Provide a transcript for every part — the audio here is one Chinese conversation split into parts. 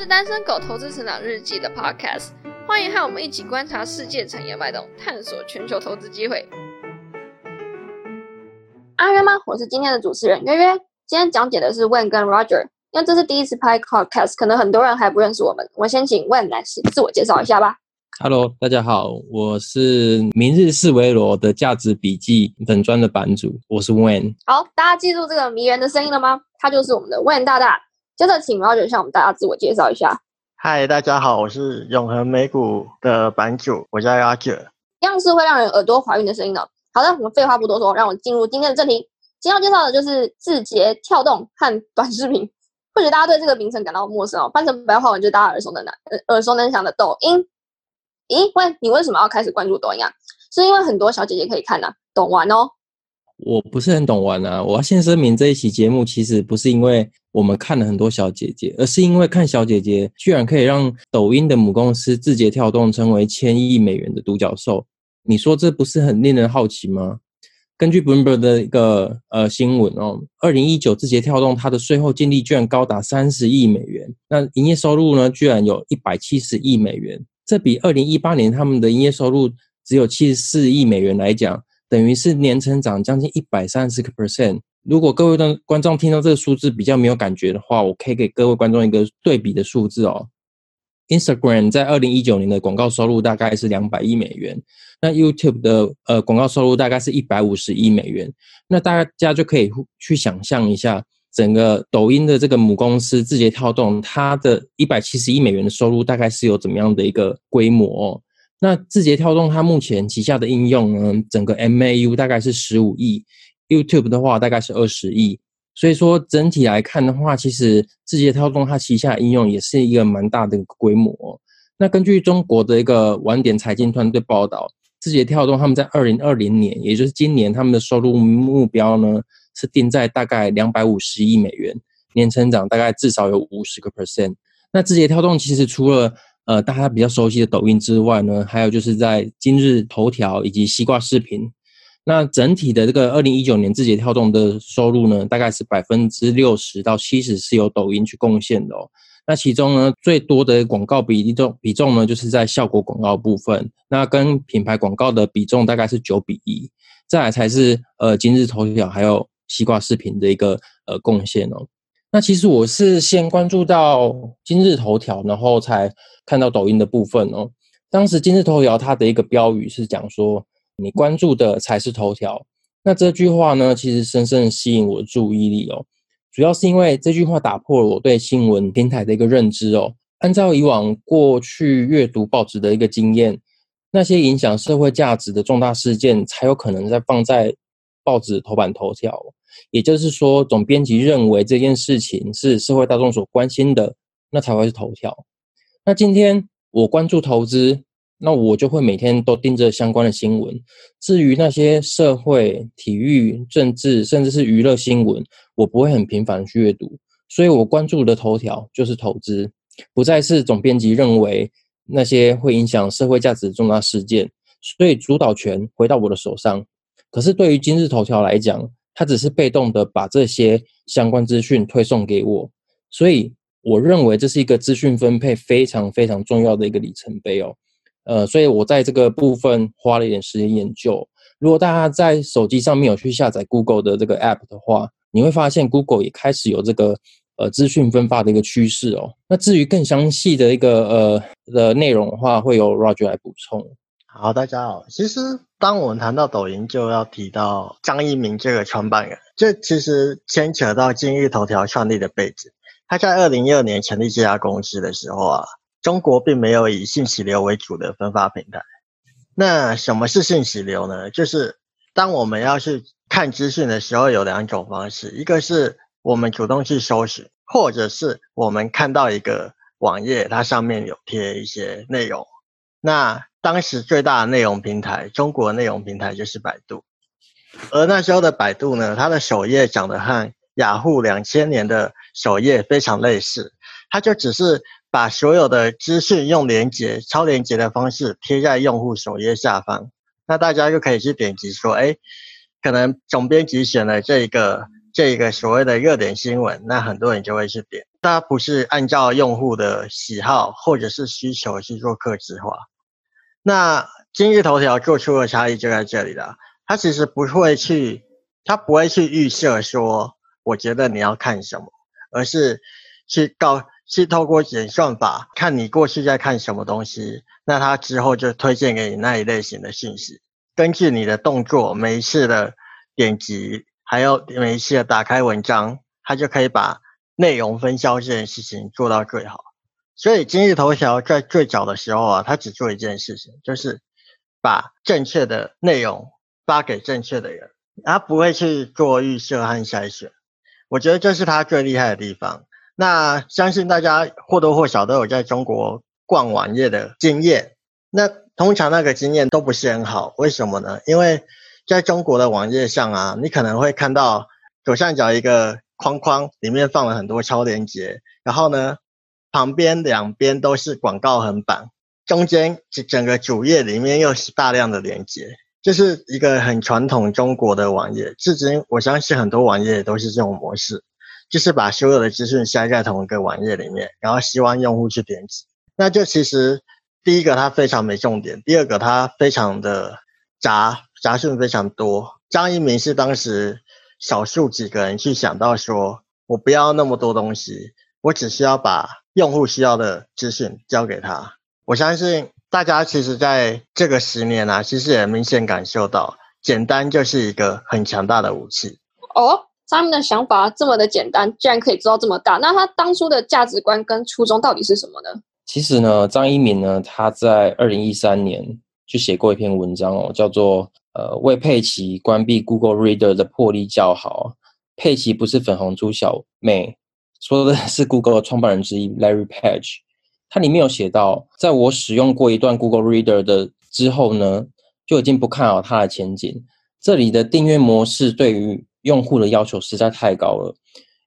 是单身狗投资成长日记的 Podcast，欢迎和我们一起观察世界产业脉动，探索全球投资机会。阿约吗？我是今天的主持人约约。今天讲解的是 Wen 跟 Roger，因为这是第一次拍 Podcast，可能很多人还不认识我们。我先请 Wen 来自我介绍一下吧。Hello，大家好，我是明日四维罗的价值笔记本专的版主，我是 Wen。好，大家记住这个迷人的声音了吗？他就是我们的 Wen 大大。接着请 Roger 向我们大家自我介绍一下。嗨，大家好，我是永恒美股的版主，我叫 Roger。样是会让人耳朵怀孕的声音呢。好的，我们废话不多说，让我进入今天的正题。今天要介绍的就是字节跳动和短视频。或许大家对这个名称感到陌生哦，翻成白话文就是大家耳熟能详、耳熟能详的抖音。咦，喂，你为什么要开始关注抖音啊？是因为很多小姐姐可以看呐，懂玩哦。我不是很懂玩啊，我要先声明，这一期节目其实不是因为我们看了很多小姐姐，而是因为看小姐姐居然可以让抖音的母公司字节跳动成为千亿美元的独角兽。你说这不是很令人好奇吗？根据 Bloomberg 的一个呃新闻哦，二零一九字节跳动它的税后净利居然高达三十亿美元，那营业收入呢居然有一百七十亿美元，这比二零一八年他们的营业收入只有七十四亿美元来讲。等于是年成长将近一百三十个 percent。如果各位的观众听到这个数字比较没有感觉的话，我可以给各位观众一个对比的数字哦。Instagram 在二零一九年的广告收入大概是两百亿美元，那 YouTube 的呃广告收入大概是一百五十亿美元。那大家就可以去想象一下，整个抖音的这个母公司字节跳动，它的一百七十亿美元的收入大概是有怎么样的一个规模？那字节跳动它目前旗下的应用呢，整个 MAU 大概是十五亿，YouTube 的话大概是二十亿，所以说整体来看的话，其实字节跳动它旗下应用也是一个蛮大的规模。那根据中国的一个晚点财经团队报道，字节跳动他们在二零二零年，也就是今年，他们的收入目标呢是定在大概两百五十亿美元，年成长大概至少有五十个 percent。那字节跳动其实除了呃，大家比较熟悉的抖音之外呢，还有就是在今日头条以及西瓜视频。那整体的这个二零一九年字节跳动的收入呢，大概是百分之六十到七十是由抖音去贡献的哦。那其中呢，最多的广告比例重比重呢，就是在效果广告部分。那跟品牌广告的比重大概是九比一，再来才是呃今日头条还有西瓜视频的一个呃贡献哦。那其实我是先关注到今日头条，然后才看到抖音的部分哦。当时今日头条它的一个标语是讲说：“你关注的才是头条。”那这句话呢，其实深深吸引我的注意力哦。主要是因为这句话打破了我对新闻平台的一个认知哦。按照以往过去阅读报纸的一个经验，那些影响社会价值的重大事件才有可能在放在报纸头版头条。也就是说，总编辑认为这件事情是社会大众所关心的，那才会是头条。那今天我关注投资，那我就会每天都盯着相关的新闻。至于那些社会、体育、政治，甚至是娱乐新闻，我不会很频繁去阅读。所以我关注的头条就是投资，不再是总编辑认为那些会影响社会价值的重大事件。所以主导权回到我的手上。可是对于今日头条来讲，他只是被动的把这些相关资讯推送给我，所以我认为这是一个资讯分配非常非常重要的一个里程碑哦。呃，所以我在这个部分花了一点时间研究。如果大家在手机上面有去下载 Google 的这个 App 的话，你会发现 Google 也开始有这个呃资讯分发的一个趋势哦。那至于更详细的一个呃的内容的话，会由 Roger 来补充。好，大家好。其实，当我们谈到抖音，就要提到张一鸣这个创办人。这其实牵扯到今日头条创立的背景。他在二零一二年成立这家公司的时候啊，中国并没有以信息流为主的分发平台。那什么是信息流呢？就是当我们要去看资讯的时候，有两种方式：一个是我们主动去搜寻，或者是我们看到一个网页，它上面有贴一些内容。那当时最大的内容平台，中国内容平台就是百度，而那时候的百度呢，它的首页长得和雅虎两千年的首页非常类似，它就只是把所有的资讯用连接、超连接的方式贴在用户首页下方，那大家就可以去点击说，哎，可能总编辑选了这一个这一个所谓的热点新闻，那很多人就会去点。它不是按照用户的喜好或者是需求去做客制化。那今日头条做出的差异就在这里了，它其实不会去，它不会去预设说，我觉得你要看什么，而是去告，去透过演算法看你过去在看什么东西，那它之后就推荐给你那一类型的信息。根据你的动作，每一次的点击，还有每一次的打开文章，它就可以把内容分销这件事情做到最好。所以今日头条在最早的时候啊，它只做一件事情，就是把正确的内容发给正确的人，它不会去做预设和筛选。我觉得这是它最厉害的地方。那相信大家或多或少都有在中国逛网页的经验。那通常那个经验都不是很好，为什么呢？因为在中国的网页上啊，你可能会看到左上角一个框框，里面放了很多超链接，然后呢，旁边两边都是广告横版，中间整整个主页里面又是大量的链接，这是一个很传统中国的网页。至今我相信很多网页都是这种模式，就是把所有的资讯塞在同一个网页里面，然后希望用户去点击。那就其实。第一个，它非常没重点；第二个，它非常的杂杂讯非常多。张一鸣是当时少数几个人去想到说，我不要那么多东西，我只需要把用户需要的资讯交给他。我相信大家其实在这个十年啊，其实也明显感受到，简单就是一个很强大的武器。哦，他们的想法这么的简单，居然可以做到这么大，那他当初的价值观跟初衷到底是什么呢？其实呢，张一鸣呢，他在二零一三年就写过一篇文章哦，叫做“呃，为佩奇关闭 Google Reader 的魄力叫好”。佩奇不是粉红猪小妹，说的是 Google 的创办人之一 Larry Page。他里面有写到，在我使用过一段 Google Reader 的之后呢，就已经不看好它的前景。这里的订阅模式对于用户的要求实在太高了，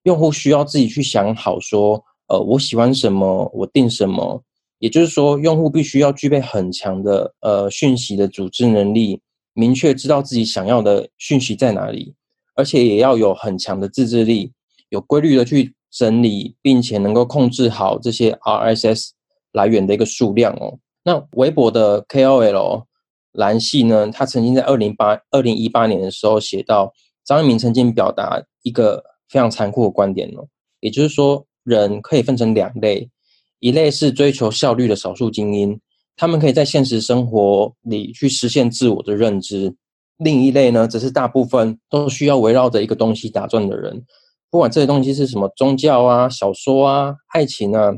用户需要自己去想好说。呃，我喜欢什么，我定什么，也就是说，用户必须要具备很强的呃讯息的组织能力，明确知道自己想要的讯息在哪里，而且也要有很强的自制力，有规律的去整理，并且能够控制好这些 RSS 来源的一个数量哦。那微博的 KOL 蓝系呢，他曾经在二零八二零一八年的时候写到，张一鸣曾经表达一个非常残酷的观点哦，也就是说。人可以分成两类，一类是追求效率的少数精英，他们可以在现实生活里去实现自我的认知；另一类呢，则是大部分都需要围绕着一个东西打转的人，不管这些东西是什么宗教啊、小说啊、爱情啊，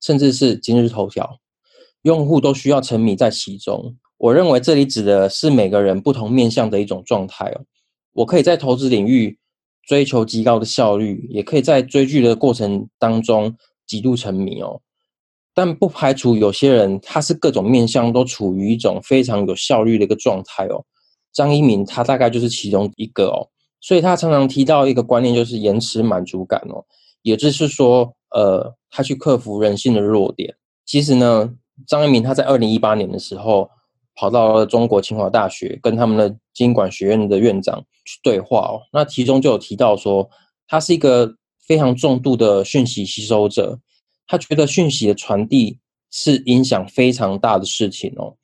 甚至是今日头条，用户都需要沉迷在其中。我认为这里指的是每个人不同面向的一种状态哦。我可以在投资领域。追求极高的效率，也可以在追剧的过程当中极度沉迷哦。但不排除有些人他是各种面向都处于一种非常有效率的一个状态哦。张一鸣他大概就是其中一个哦，所以他常常提到一个观念，就是延迟满足感哦，也就是说，呃，他去克服人性的弱点。其实呢，张一鸣他在二零一八年的时候。跑到了中国清华大学，跟他们的经管学院的院长去对话哦。那其中就有提到说，他是一个非常重度的讯息吸收者，他觉得讯息的传递是影响非常大的事情哦。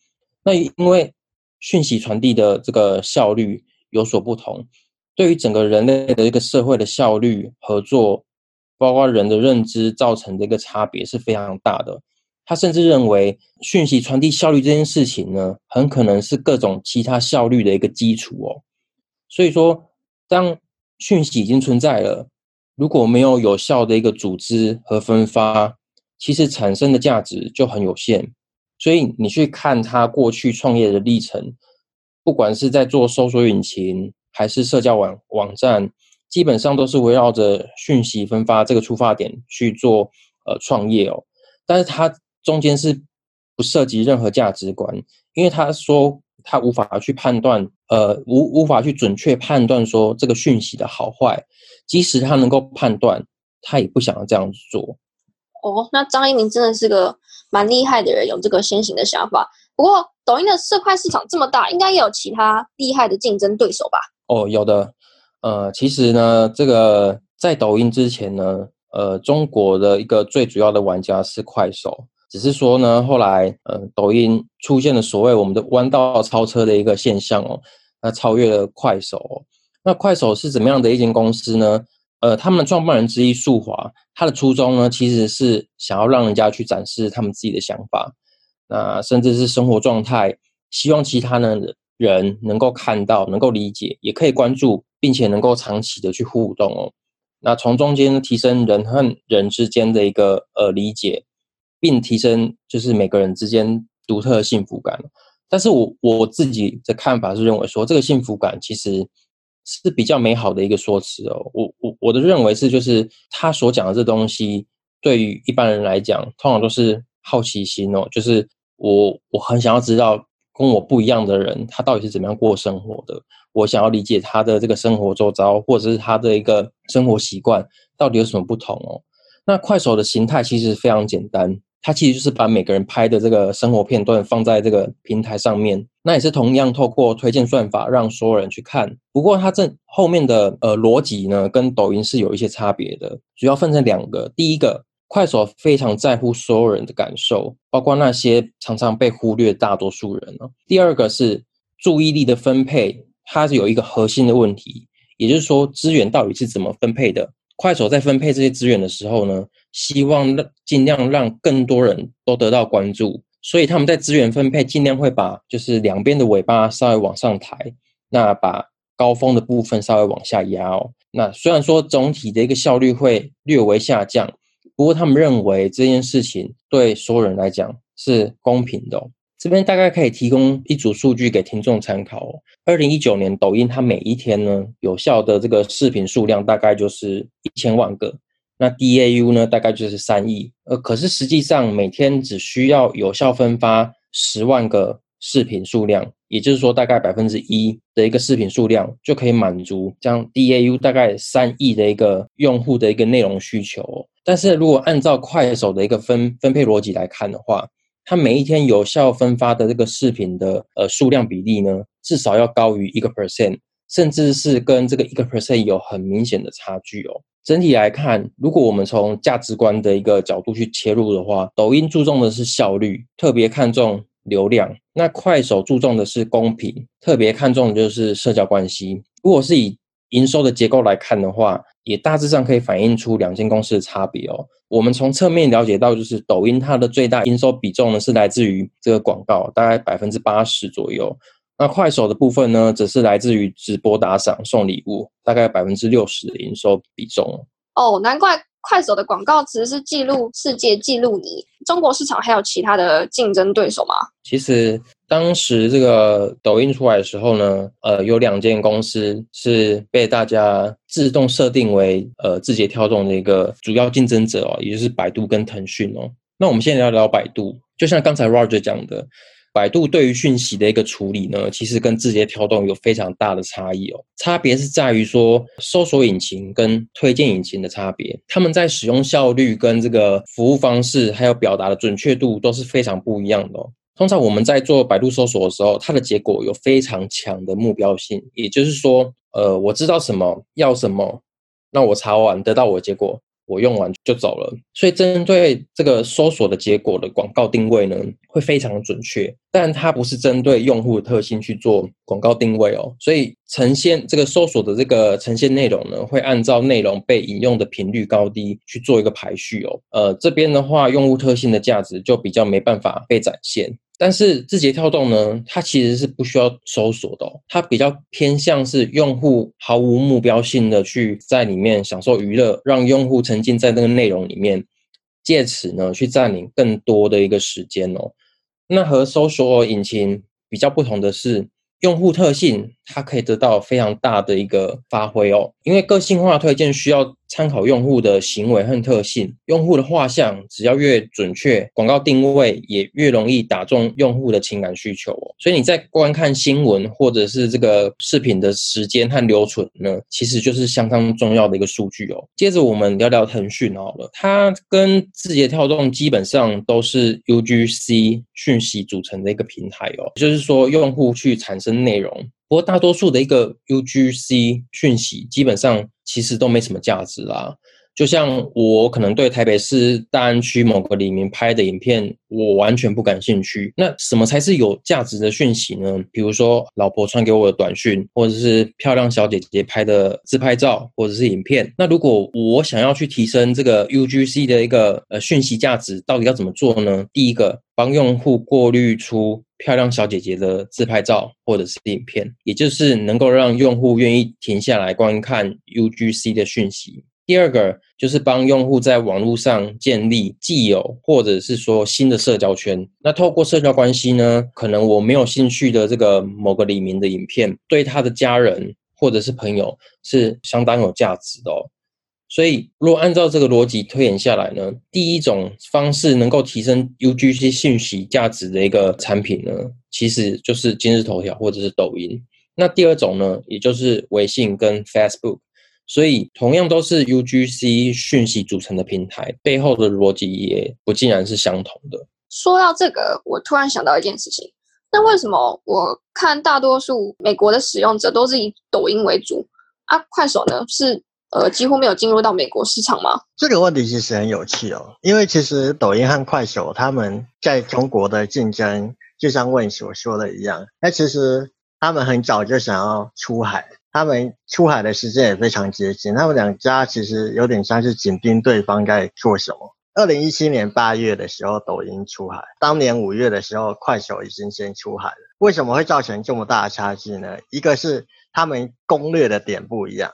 那因为讯息传递的这个效率有所不同，对于整个人类的一个社会的效率、合作，包括人的认知造成的一个差别是非常大的。他甚至认为，讯息传递效率这件事情呢，很可能是各种其他效率的一个基础哦。所以说，当讯息已经存在了，如果没有有效的一个组织和分发，其实产生的价值就很有限。所以你去看他过去创业的历程，不管是在做搜索引擎还是社交网网站，基本上都是围绕着讯息分发这个出发点去做呃创业哦。但是他。中间是不涉及任何价值观，因为他说他无法去判断，呃，无无法去准确判断说这个讯息的好坏，即使他能够判断，他也不想要这样做。哦，那张一鸣真的是个蛮厉害的人，有这个先行的想法。不过，抖音的色块市场这么大，应该也有其他厉害的竞争对手吧？哦，有的。呃，其实呢，这个在抖音之前呢，呃，中国的一个最主要的玩家是快手，只是说呢，后来呃，抖音出现了所谓我们的弯道超车的一个现象哦，那超越了快手。那快手是怎么样的一间公司呢？呃，他们创办人之一束华，他的初衷呢，其实是想要让人家去展示他们自己的想法，那甚至是生活状态，希望其他人人能够看到，能够理解，也可以关注，并且能够长期的去互动哦。那从中间提升人和人之间的一个呃理解，并提升就是每个人之间独特的幸福感。但是我我自己的看法是认为说，这个幸福感其实。是比较美好的一个说辞哦，我我我的认为是，就是他所讲的这东西，对于一般人来讲，通常都是好奇心哦，就是我我很想要知道跟我不一样的人，他到底是怎么样过生活的，我想要理解他的这个生活周遭，或者是他的一个生活习惯到底有什么不同哦。那快手的形态其实非常简单。它其实就是把每个人拍的这个生活片段放在这个平台上面，那也是同样透过推荐算法让所有人去看。不过它这后面的呃逻辑呢，跟抖音是有一些差别的，主要分成两个。第一个，快手非常在乎所有人的感受，包括那些常常被忽略大多数人哦。第二个是注意力的分配，它是有一个核心的问题，也就是说资源到底是怎么分配的。快手在分配这些资源的时候呢，希望让尽量让更多人都得到关注，所以他们在资源分配尽量会把就是两边的尾巴稍微往上抬，那把高峰的部分稍微往下压哦。那虽然说总体的一个效率会略微下降，不过他们认为这件事情对所有人来讲是公平的。这边大概可以提供一组数据给听众参考哦。二零一九年，抖音它每一天呢有效的这个视频数量大概就是一千万个，那 DAU 呢大概就是三亿。呃，可是实际上每天只需要有效分发十万个视频数量，也就是说大概百分之一的一个视频数量就可以满足这样 DAU 大概三亿的一个用户的一个内容需求。但是如果按照快手的一个分分配逻辑来看的话，它每一天有效分发的这个视频的呃数量比例呢，至少要高于一个 percent，甚至是跟这个一个 percent 有很明显的差距哦。整体来看，如果我们从价值观的一个角度去切入的话，抖音注重的是效率，特别看重流量；那快手注重的是公平，特别看重的就是社交关系。如果是以营收的结构来看的话，也大致上可以反映出两间公司的差别哦。我们从侧面了解到，就是抖音它的最大营收比重呢是来自于这个广告，大概百分之八十左右。那快手的部分呢，则是来自于直播打赏、送礼物，大概百分之六十的营收比重。哦，难怪快手的广告词是记录世界，记录你。中国市场还有其他的竞争对手吗？其实。当时这个抖音出来的时候呢，呃，有两间公司是被大家自动设定为呃字节跳动的一个主要竞争者哦，也就是百度跟腾讯哦。那我们现在聊聊百度，就像刚才 Roger 讲的，百度对于讯息的一个处理呢，其实跟字节跳动有非常大的差异哦。差别是在于说，搜索引擎跟推荐引擎的差别，他们在使用效率跟这个服务方式，还有表达的准确度都是非常不一样的哦。通常我们在做百度搜索的时候，它的结果有非常强的目标性，也就是说，呃，我知道什么要什么，那我查完得到我的结果。我用完就走了，所以针对这个搜索的结果的广告定位呢，会非常准确，但它不是针对用户的特性去做广告定位哦，所以呈现这个搜索的这个呈现内容呢，会按照内容被引用的频率高低去做一个排序哦，呃，这边的话，用户特性的价值就比较没办法被展现。但是字节跳动呢，它其实是不需要搜索的，它比较偏向是用户毫无目标性的去在里面享受娱乐，让用户沉浸在那个内容里面，借此呢去占领更多的一个时间哦。那和搜索引擎比较不同的是。用户特性，它可以得到非常大的一个发挥哦。因为个性化推荐需要参考用户的行为和特性，用户的画像只要越准确，广告定位也越容易打中用户的情感需求哦。所以你在观看新闻或者是这个视频的时间和留存呢，其实就是相当重要的一个数据哦。接着我们聊聊腾讯好了，它跟字节跳动基本上都是 UGC 讯息组成的一个平台哦，就是说用户去产生。内容不过大多数的一个 UGC 讯息，基本上其实都没什么价值啦。就像我可能对台北市大安区某个里面拍的影片，我完全不感兴趣。那什么才是有价值的讯息呢？比如说老婆传给我的短讯，或者是漂亮小姐姐拍的自拍照，或者是影片。那如果我想要去提升这个 UGC 的一个呃讯息价值，到底要怎么做呢？第一个，帮用户过滤出漂亮小姐姐的自拍照或者是影片，也就是能够让用户愿意停下来观看 UGC 的讯息。第二个就是帮用户在网络上建立既有或者是说新的社交圈。那透过社交关系呢，可能我没有兴趣的这个某个李明的影片，对他的家人或者是朋友是相当有价值的哦。所以，如果按照这个逻辑推演下来呢，第一种方式能够提升 UGC 信息价值的一个产品呢，其实就是今日头条或者是抖音。那第二种呢，也就是微信跟 Facebook。所以，同样都是 UGC 讯息组成的平台，背后的逻辑也不尽然是相同的。说到这个，我突然想到一件事情：那为什么我看大多数美国的使用者都是以抖音为主啊？快手呢，是呃几乎没有进入到美国市场吗？这个问题其实很有趣哦，因为其实抖音和快手他们在中国的竞争，就像问所说的一样，那其实他们很早就想要出海。他们出海的时间也非常接近，他们两家其实有点像是紧盯对方在做什么。二零一七年八月的时候，抖音出海；当年五月的时候，快手已经先出海了。为什么会造成这么大的差距呢？一个是他们攻略的点不一样，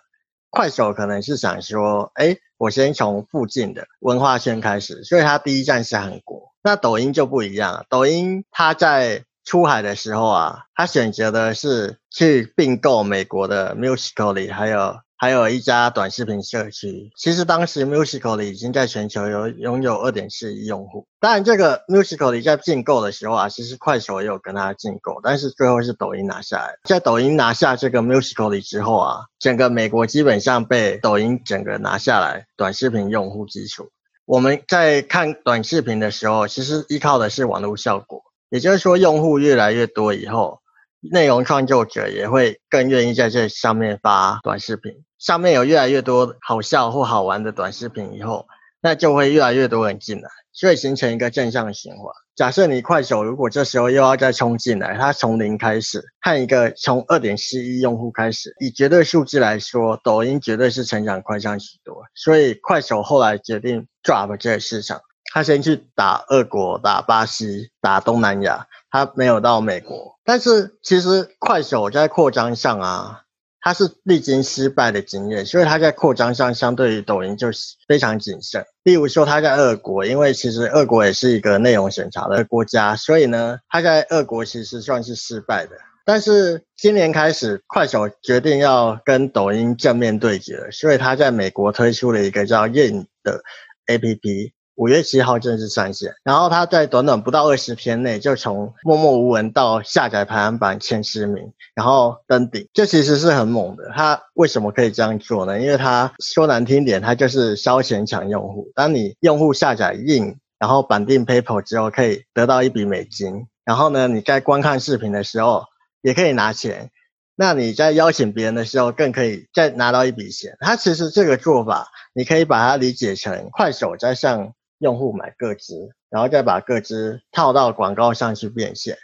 快手可能是想说，哎，我先从附近的文化圈开始，所以它第一站是韩国。那抖音就不一样了，抖音它在。出海的时候啊，它选择的是去并购美国的 Musical.ly，还有还有一家短视频社区。其实当时 Musical.ly 已经在全球有拥有二点四亿用户。当然，这个 Musical.ly 在并购的时候啊，其实快手也有跟他竞购，但是最后是抖音拿下来。在抖音拿下这个 Musical.ly 之后啊，整个美国基本上被抖音整个拿下来短视频用户基础。我们在看短视频的时候，其实依靠的是网络效果。也就是说，用户越来越多以后，内容创作者也会更愿意在这上面发短视频。上面有越来越多好笑或好玩的短视频以后，那就会越来越多人进来，所以形成一个正向循环。假设你快手如果这时候又要再冲进来，它从零开始，看一个从二点四亿用户开始，以绝对数字来说，抖音绝对是成长快上许多。所以快手后来决定 drop 这个市场。他先去打俄国、打巴西、打东南亚，他没有到美国。但是其实快手在扩张上啊，它是历经失败的经验，所以它在扩张上相对于抖音就是非常谨慎。例如说，他在俄国，因为其实俄国也是一个内容审查的国家，所以呢，他在俄国其实算是失败的。但是今年开始，快手决定要跟抖音正面对决，所以他在美国推出了一个叫 Yin 的 APP。五月七号正式上线，然后它在短短不到二十天内就从默默无闻到下载排行榜前十名，然后登顶，这其实是很猛的。它为什么可以这样做呢？因为它说难听点，它就是烧钱抢用户。当你用户下载印，然后绑定 PayPal 之后，可以得到一笔美金，然后呢，你在观看视频的时候也可以拿钱。那你在邀请别人的时候，更可以再拿到一笔钱。它其实这个做法，你可以把它理解成快手在向。用户买个资，然后再把个资套到广告上去变现，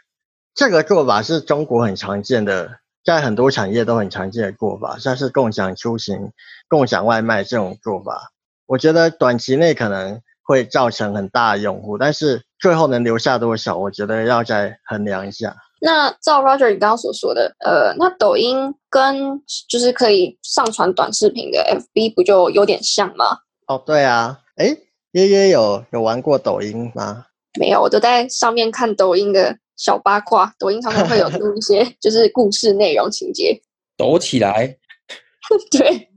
这个做法是中国很常见的，在很多产业都很常见的做法，像是共享出行、共享外卖这种做法。我觉得短期内可能会造成很大的用户，但是最后能留下多少，我觉得要再衡量一下。那照 Roger 你刚刚所说的，呃，那抖音跟就是可以上传短视频的 FB 不就有点像吗？哦，对啊，哎。耶耶有有玩过抖音吗？没有，我都在上面看抖音的小八卦。抖音常常会有录一些 就是故事内容情节，抖起来。对，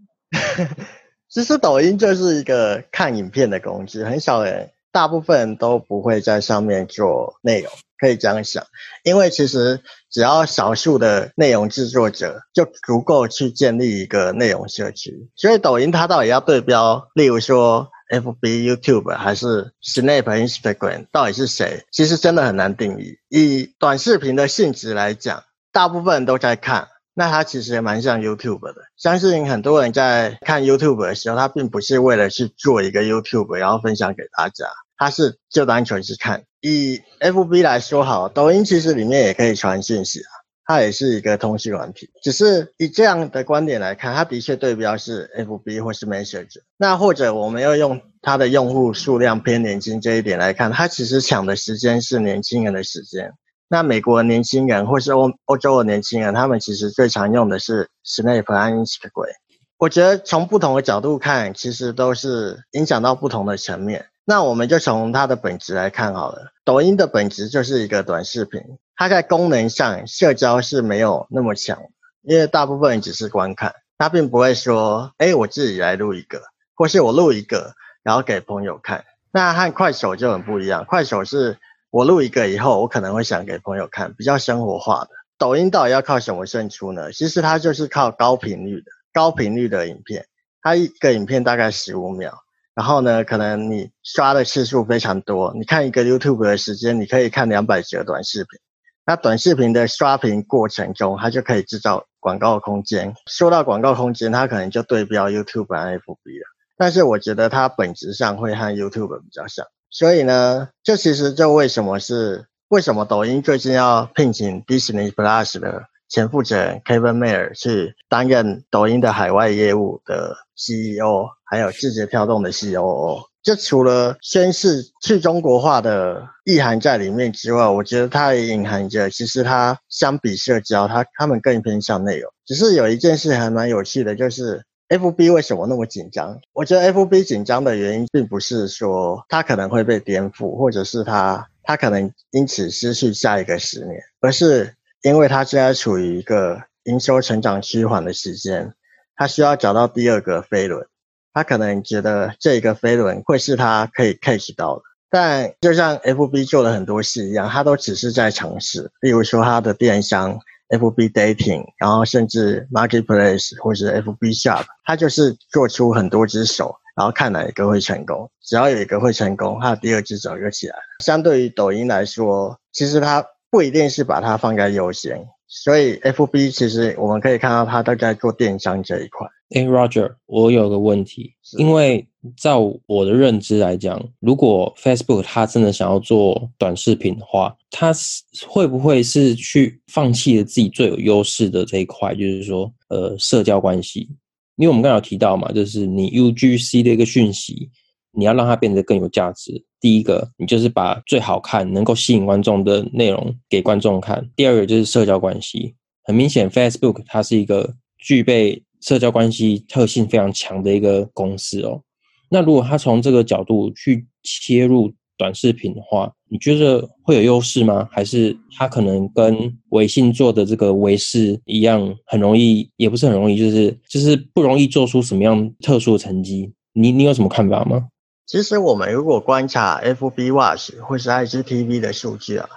其实抖音就是一个看影片的工具，很少人，大部分人都不会在上面做内容，可以这样想。因为其实只要少数的内容制作者就足够去建立一个内容社区，所以抖音它到底要对标，例如说。F B YouTube 还是 Snap Instagram 到底是谁？其实真的很难定义。以短视频的性质来讲，大部分人都在看，那它其实也蛮像 YouTube 的。相信很多人在看 YouTube 的时候，他并不是为了去做一个 YouTube，然后分享给大家，他是就单纯是看。以 FB 来说好，抖音其实里面也可以传信息，它也是一个通讯软体。只是以这样的观点来看，它的确对标是 FB 或是 Messenger。那或者我们要用它的用户数量偏年轻这一点来看，它其实抢的时间是年轻人的时间。那美国年轻人，或是欧欧洲的年轻人，他们其实最常用的是 Snap 和 Instagram。我觉得从不同的角度看，其实都是影响到不同的层面。那我们就从它的本质来看好了。抖音的本质就是一个短视频，它在功能上社交是没有那么强，因为大部分人只是观看，它并不会说，哎，我自己来录一个，或是我录一个，然后给朋友看。那和快手就很不一样，快手是。我录一个以后，我可能会想给朋友看，比较生活化的。抖音到底要靠什么胜出呢？其实它就是靠高频率的、高频率的影片。它一个影片大概十五秒，然后呢，可能你刷的次数非常多。你看一个 YouTube 的时间，你可以看两百集的短视频。那短视频的刷屏过程中，它就可以制造广告空间。说到广告空间，它可能就对标 YouTube 和 FB 了。但是我觉得它本质上会和 YouTube 比较像。所以呢，这其实就为什么是为什么抖音最近要聘请 Disney Plus 的前负责人 Kevin Mayer 去担任抖音的海外业务的 CEO，还有字节跳动的 COO。就除了宣示去中国化的意涵在里面之外，我觉得它也隐含着，其实它相比社交，它他们更偏向内容。只是有一件事还蛮有趣的，就是。F B 为什么那么紧张？我觉得 F B 紧张的原因，并不是说它可能会被颠覆，或者是它它可能因此失去下一个十年，而是因为它现在处于一个营收成长趋缓的时间，它需要找到第二个飞轮。他可能觉得这个飞轮会是他可以 catch 到的，但就像 F B 做了很多事一样，他都只是在尝试。例如说，他的电商。FB Dating，然后甚至 Marketplace 或者 FB Shop，他就是做出很多只手，然后看哪一个会成功。只要有一个会成功，他的第二只手就起来了。相对于抖音来说，其实它不一定是把它放在优先，所以 FB 其实我们可以看到它都在做电商这一块。哎，Roger，我有个问题，因为照我的认知来讲，如果 Facebook 它真的想要做短视频的话，它是会不会是去放弃了自己最有优势的这一块，就是说，呃，社交关系？因为我们刚刚有提到嘛，就是你 UGC 的一个讯息，你要让它变得更有价值。第一个，你就是把最好看、能够吸引观众的内容给观众看；第二个就是社交关系。很明显，Facebook 它是一个具备。社交关系特性非常强的一个公司哦，那如果他从这个角度去切入短视频的话，你觉得会有优势吗？还是他可能跟微信做的这个微视一样，很容易，也不是很容易，就是就是不容易做出什么样特殊的成绩？你你有什么看法吗？其实我们如果观察 FB Watch 或是 IGTV 的数据啊。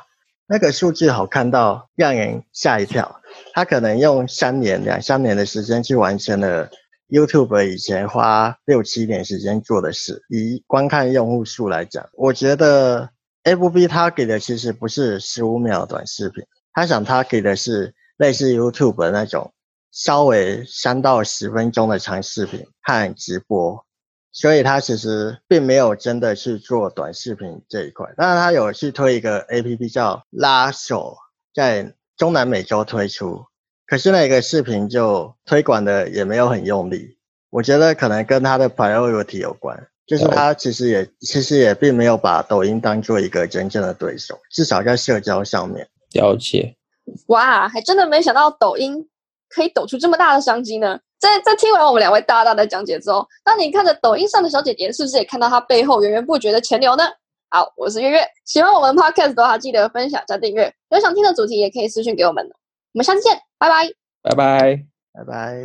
那个数据好看到让人吓一跳，他可能用三年、两三年的时间去完成了 YouTube 以前花六七年时间做的事。以观看用户数来讲，我觉得 FB 它给的其实不是十五秒短视频，他想他给的是类似 YouTube 的那种稍微三到十分钟的长视频和直播。所以他其实并没有真的去做短视频这一块，当然他有去推一个 A P P 叫拉手，在中南美洲推出，可是那个视频就推广的也没有很用力。我觉得可能跟他的 priority 有关，就是他其实也其实也并没有把抖音当做一个真正的对手，至少在社交上面。了解。哇，还真的没想到抖音可以抖出这么大的商机呢。在在听完我们两位大大的讲解之后，当你看着抖音上的小姐姐，是不是也看到她背后源源不绝的钱流呢？好，我是月月，喜欢我们 podcast 的话，记得分享加订阅。有想听的主题，也可以私信给我们。我们下次见，拜拜，拜拜，拜拜。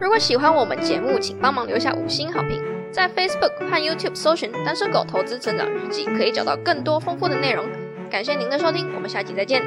如果喜欢我们节目，请帮忙留下五星好评。在 Facebook 和 YouTube 搜寻“单身狗投资成长日记”，可以找到更多丰富的内容。感谢您的收听，我们下期再见。